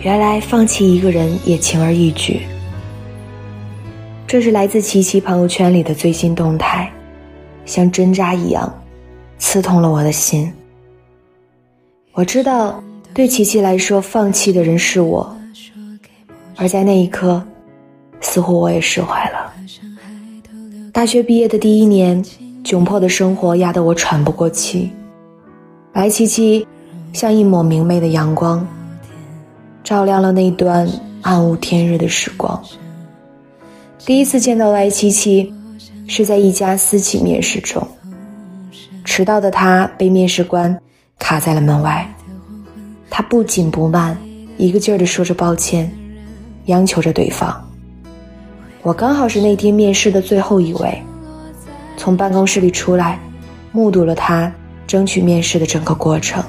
原来放弃一个人也轻而易举。这是来自琪琪朋友圈里的最新动态，像针扎一样，刺痛了我的心。我知道，对琪琪来说，放弃的人是我，而在那一刻，似乎我也释怀了。大学毕业的第一年，窘迫的生活压得我喘不过气。白琪琪像一抹明媚的阳光，照亮了那段暗无天日的时光。第一次见到白琪琪，是在一家私企面试中。迟到的他被面试官卡在了门外，他不紧不慢，一个劲儿地说着抱歉，央求着对方。我刚好是那天面试的最后一位，从办公室里出来，目睹了他争取面试的整个过程。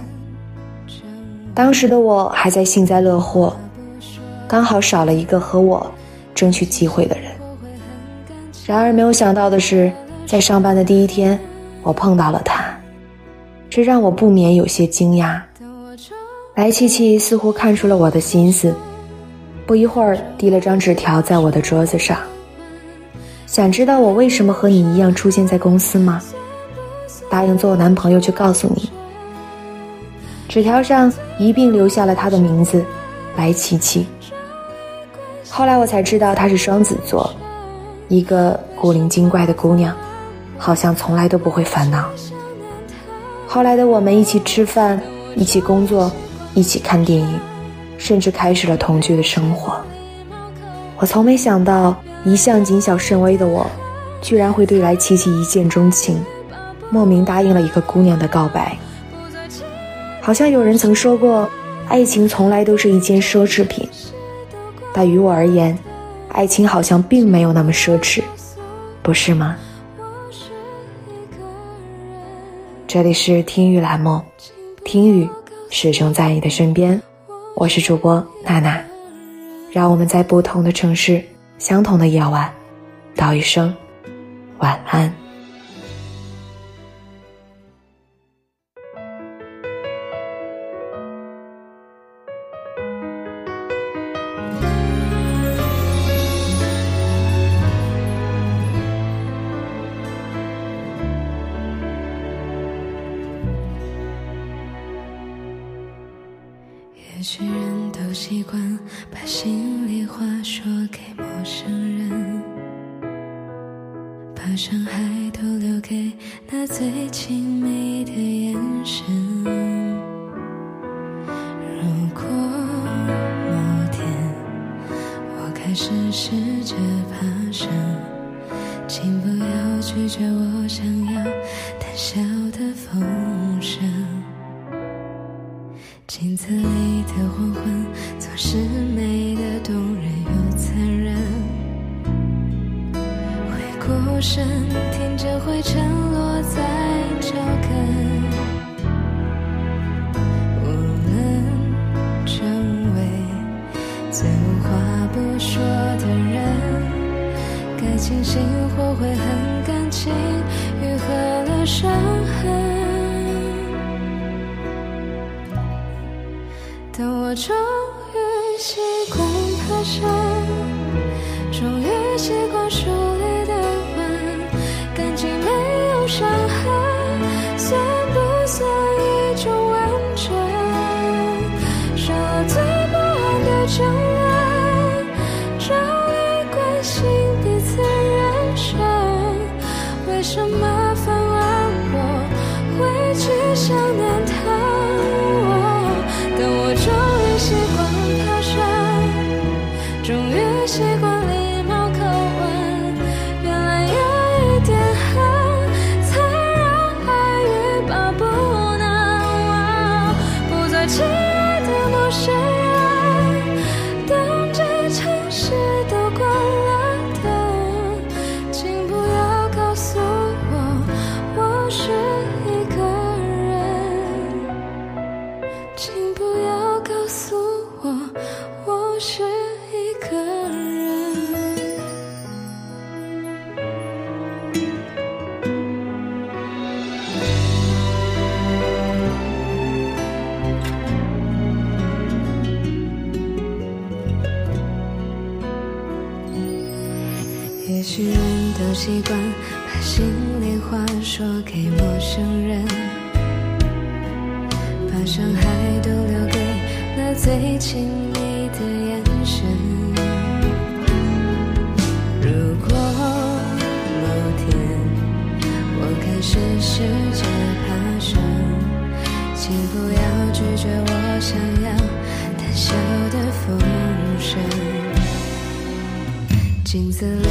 当时的我还在幸灾乐祸，刚好少了一个和我争取机会的人。然而没有想到的是，在上班的第一天，我碰到了他，这让我不免有些惊讶。白琪琪似乎看出了我的心思。不一会儿，递了张纸条在我的桌子上。想知道我为什么和你一样出现在公司吗？答应做我男朋友就告诉你。纸条上一并留下了他的名字，白琪琪。后来我才知道她是双子座，一个古灵精怪的姑娘，好像从来都不会烦恼。后来的我们一起吃饭，一起工作，一起看电影。甚至开始了同居的生活。我从没想到，一向谨小慎微的我，居然会对来琪琪一见钟情，莫名答应了一个姑娘的告白。好像有人曾说过，爱情从来都是一件奢侈品，但于我而言，爱情好像并没有那么奢侈，不是吗？这里是听雨栏目，听雨始终在你的身边。我是主播娜娜，让我们在不同的城市，相同的夜晚，道一声晚安。习惯把心里话说给陌生人，把伤害都留给那最亲密的眼神。如果某天我开始试着爬升，请不要拒绝我想要谈笑的风声。镜子里的黄昏总是美得动人又残忍。回过神，听着灰尘落在脚跟。我们成为最无话不说的人，该庆幸或悔恨感情愈合了伤痕。终于习惯爬山，终于习惯书里的吻，感情没有伤痕，算不算一种完整？少了最不安的争论，照理关心彼此人生，为什么都习惯把心里话说给陌生人，把伤害都留给那最亲密的眼神。如果某天我开始试着爬升，请不要拒绝我想要胆小的风声。镜子里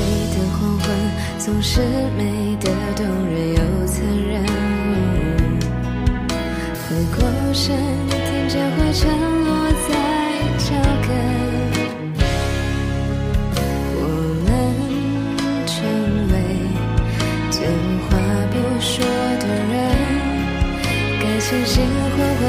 总是美得动人又残忍。回过神，听见灰尘落在脚跟。我们成为最话不说的人，该庆幸会悔